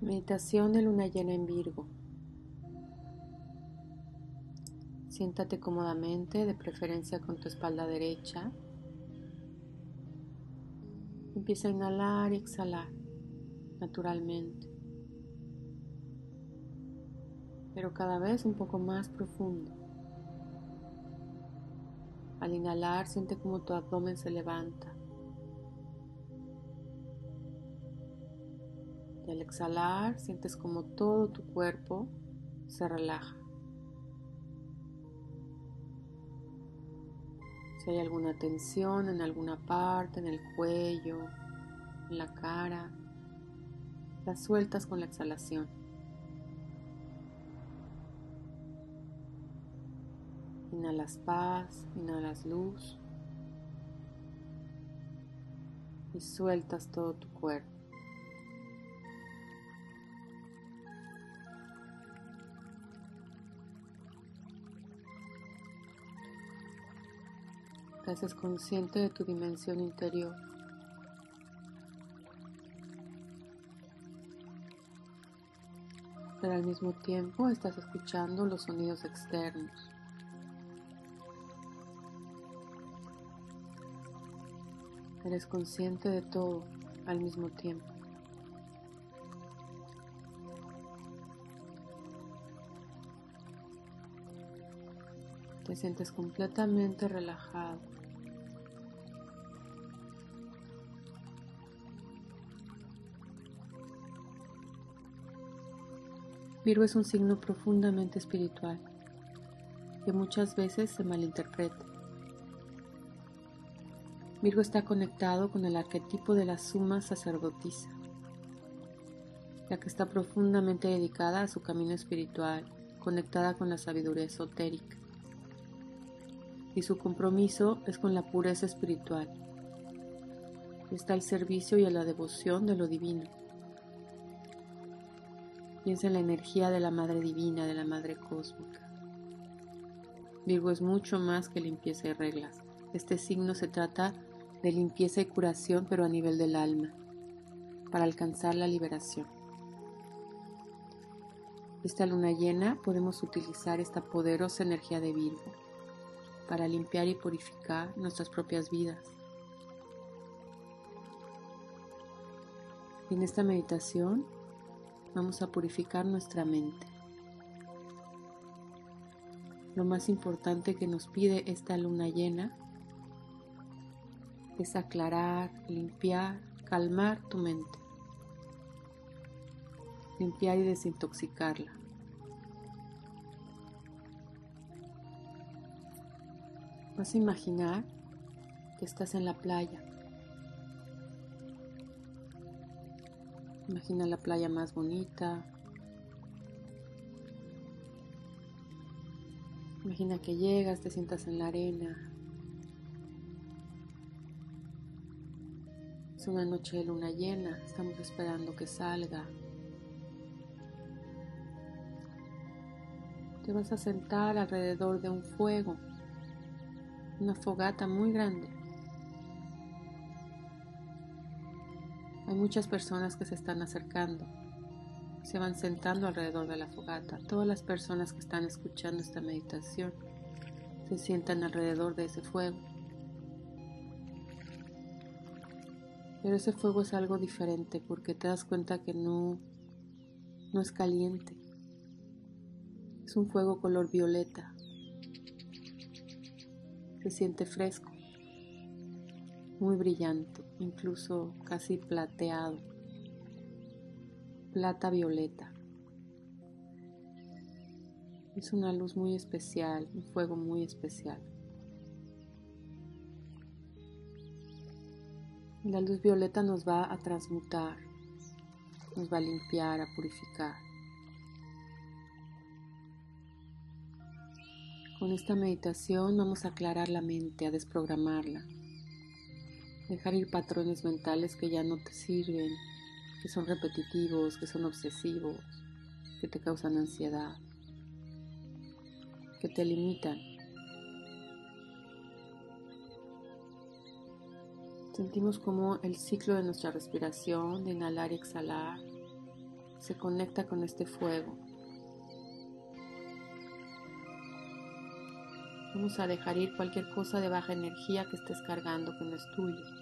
Meditación de luna llena en Virgo. Siéntate cómodamente, de preferencia con tu espalda derecha. Empieza a inhalar y exhalar naturalmente, pero cada vez un poco más profundo. Al inhalar, siente como tu abdomen se levanta. Al exhalar, sientes como todo tu cuerpo se relaja. Si hay alguna tensión en alguna parte, en el cuello, en la cara, la sueltas con la exhalación. Inhalas paz, inhalas luz y sueltas todo tu cuerpo. Te haces consciente de tu dimensión interior. Pero al mismo tiempo estás escuchando los sonidos externos. Eres consciente de todo al mismo tiempo. Te sientes completamente relajado. Virgo es un signo profundamente espiritual que muchas veces se malinterpreta. Virgo está conectado con el arquetipo de la suma sacerdotisa, la que está profundamente dedicada a su camino espiritual, conectada con la sabiduría esotérica. Y su compromiso es con la pureza espiritual. Está al servicio y a la devoción de lo divino. Piensa en la energía de la Madre Divina, de la Madre Cósmica. Virgo es mucho más que limpieza y reglas. Este signo se trata de limpieza y curación, pero a nivel del alma, para alcanzar la liberación. Esta luna llena podemos utilizar esta poderosa energía de Virgo para limpiar y purificar nuestras propias vidas. En esta meditación vamos a purificar nuestra mente. Lo más importante que nos pide esta luna llena es aclarar, limpiar, calmar tu mente. Limpiar y desintoxicarla. Vas a imaginar que estás en la playa Imagina la playa más bonita. Imagina que llegas, te sientas en la arena. Es una noche de luna llena, estamos esperando que salga. Te vas a sentar alrededor de un fuego, una fogata muy grande. Hay muchas personas que se están acercando, se van sentando alrededor de la fogata. Todas las personas que están escuchando esta meditación se sientan alrededor de ese fuego. Pero ese fuego es algo diferente porque te das cuenta que no, no es caliente. Es un fuego color violeta. Se siente fresco muy brillante, incluso casi plateado, plata violeta. Es una luz muy especial, un fuego muy especial. La luz violeta nos va a transmutar, nos va a limpiar, a purificar. Con esta meditación vamos a aclarar la mente, a desprogramarla dejar ir patrones mentales que ya no te sirven, que son repetitivos, que son obsesivos, que te causan ansiedad, que te limitan. Sentimos como el ciclo de nuestra respiración, de inhalar y exhalar, se conecta con este fuego. Vamos a dejar ir cualquier cosa de baja energía que estés cargando que no es tuyo.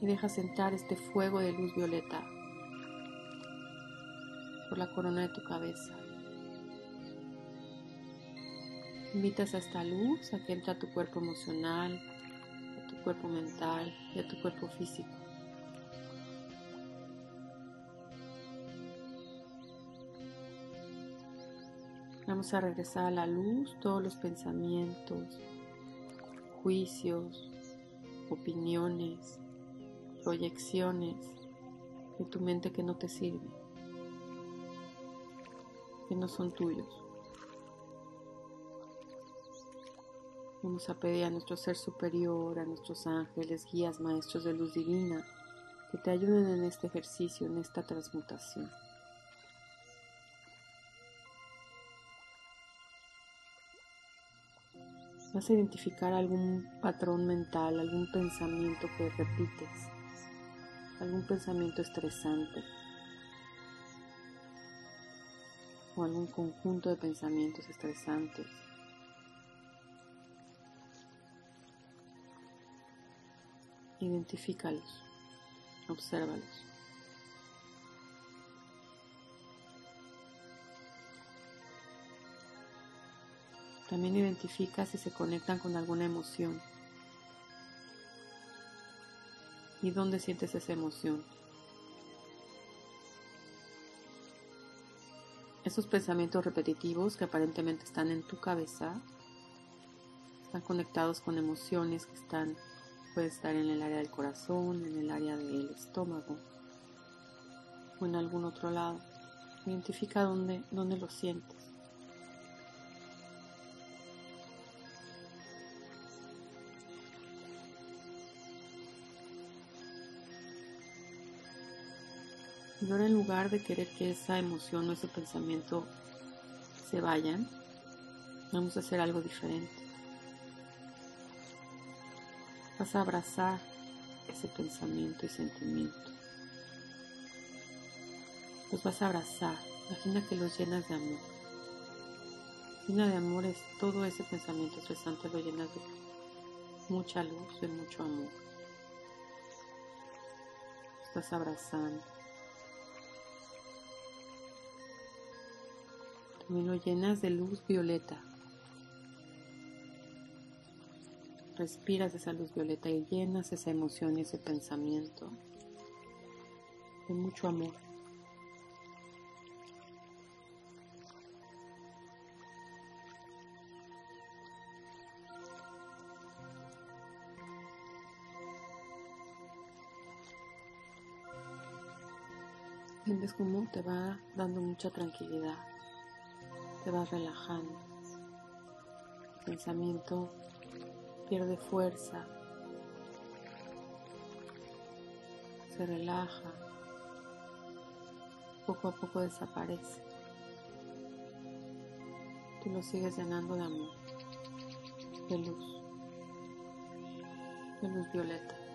Y dejas entrar este fuego de luz violeta por la corona de tu cabeza. Invitas a esta luz a que entre a tu cuerpo emocional, a tu cuerpo mental y a tu cuerpo físico. Vamos a regresar a la luz todos los pensamientos, juicios, opiniones, proyecciones de tu mente que no te sirven, que no son tuyos. Vamos a pedir a nuestro ser superior, a nuestros ángeles, guías, maestros de luz divina, que te ayuden en este ejercicio, en esta transmutación. vas a identificar algún patrón mental, algún pensamiento que repites, algún pensamiento estresante o algún conjunto de pensamientos estresantes. Identifícalos, obsérvalos. También identifica si se conectan con alguna emoción. ¿Y dónde sientes esa emoción? Esos pensamientos repetitivos que aparentemente están en tu cabeza están conectados con emociones que están, puede estar en el área del corazón, en el área del estómago o en algún otro lado. Identifica dónde, dónde lo sientes. En lugar de querer que esa emoción o ese pensamiento se vayan, vamos a hacer algo diferente. Vas a abrazar ese pensamiento y sentimiento. Los vas a abrazar. Imagina que los llenas de amor. Llena de amor es todo ese pensamiento estresante, lo llenas de mucha luz, de mucho amor. Estás abrazando. También lo llenas de luz violeta. Respiras esa luz violeta y llenas esa emoción y ese pensamiento de mucho amor. Sientes como te va dando mucha tranquilidad te vas relajando. El pensamiento pierde fuerza, se relaja, poco a poco desaparece. Tú lo sigues llenando de amor, de luz, de luz violeta.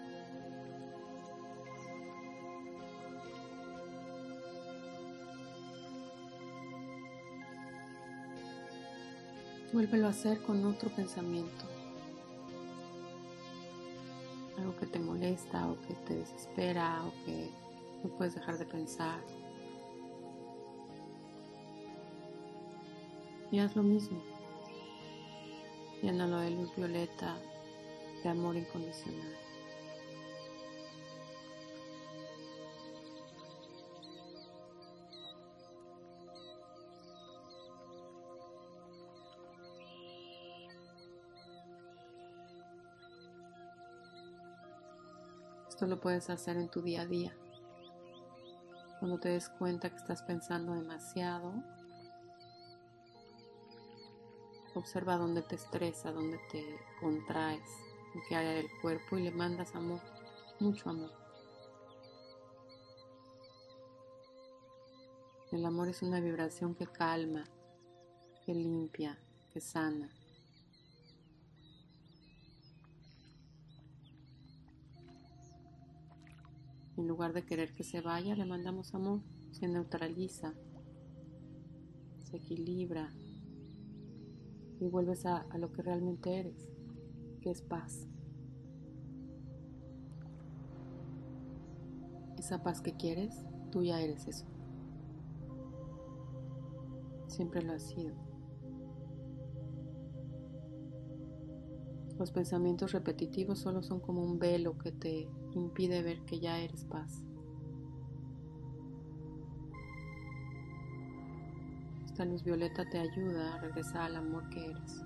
Vuélvelo a hacer con otro pensamiento. Algo que te molesta o que te desespera o que no puedes dejar de pensar. Y haz lo mismo. Llénalo de luz violeta, de amor incondicional. Esto lo puedes hacer en tu día a día. Cuando te des cuenta que estás pensando demasiado, observa dónde te estresa, dónde te contraes, en qué área del cuerpo y le mandas amor, mucho amor. El amor es una vibración que calma, que limpia, que sana. En lugar de querer que se vaya, le mandamos amor, se neutraliza, se equilibra y vuelves a, lo que realmente eres, que es paz. Esa paz que quieres, tú ya eres eso. Siempre lo has sido. Los pensamientos repetitivos solo son como un velo que te impide ver que ya eres paz. Esta luz violeta te ayuda a regresar al amor que eres.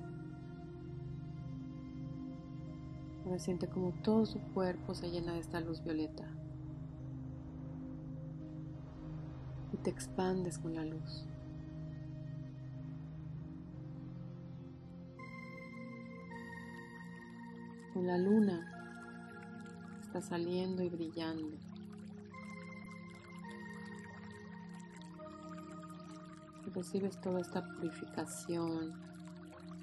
Ahora siente como todo su cuerpo se llena de esta luz violeta. Y te expandes con la luz. Con la luna está saliendo y brillando. Recibes toda esta purificación,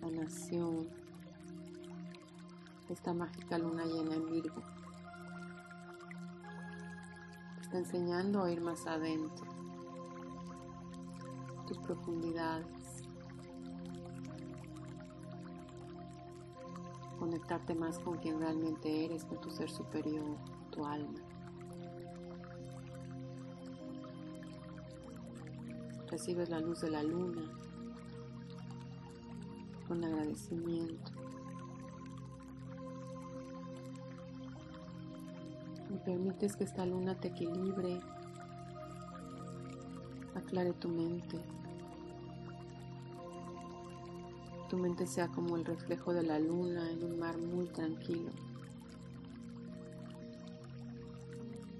sanación, esta mágica luna llena en Virgo. Te está enseñando a ir más adentro, tus profundidades. Conectarte más con quien realmente eres, con tu ser superior, tu alma. Recibes la luz de la luna con agradecimiento. Y permites que esta luna te equilibre, aclare tu mente. Tu mente sea como el reflejo de la luna en un mar muy tranquilo.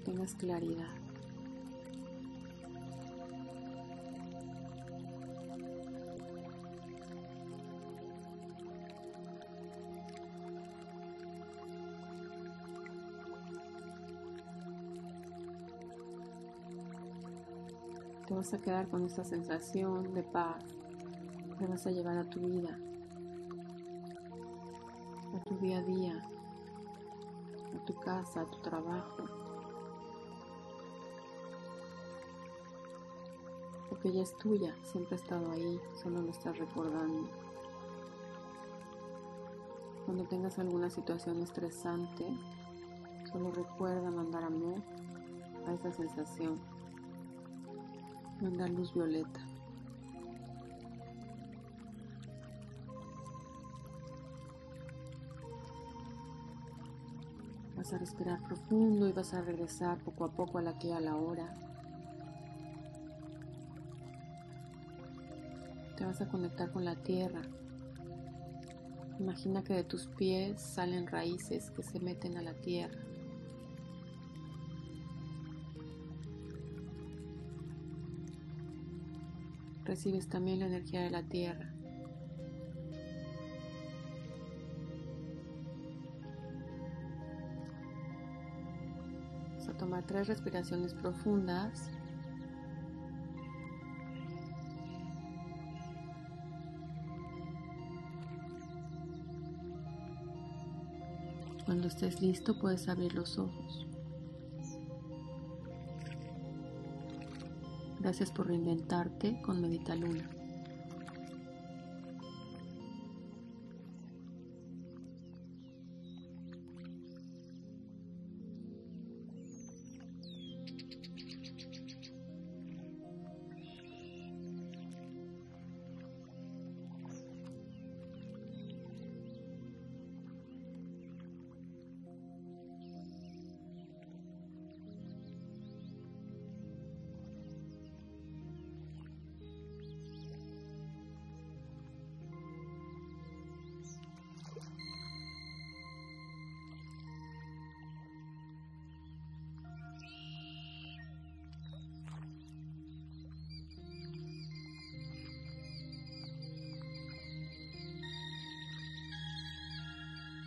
Tengas claridad. Te vas a quedar con esa sensación de paz que vas a llevar a tu vida, a tu día a día, a tu casa, a tu trabajo. Porque ella es tuya, siempre ha estado ahí, solo lo estás recordando. Cuando tengas alguna situación estresante, solo recuerda mandar amor a esa sensación, mandar luz violeta. Vas a respirar profundo y vas a regresar poco a poco a la que a la hora. Te vas a conectar con la tierra. Imagina que de tus pies salen raíces que se meten a la tierra. Recibes también la energía de la tierra. Tomar tres respiraciones profundas. Cuando estés listo puedes abrir los ojos. Gracias por reinventarte con Medita Luna.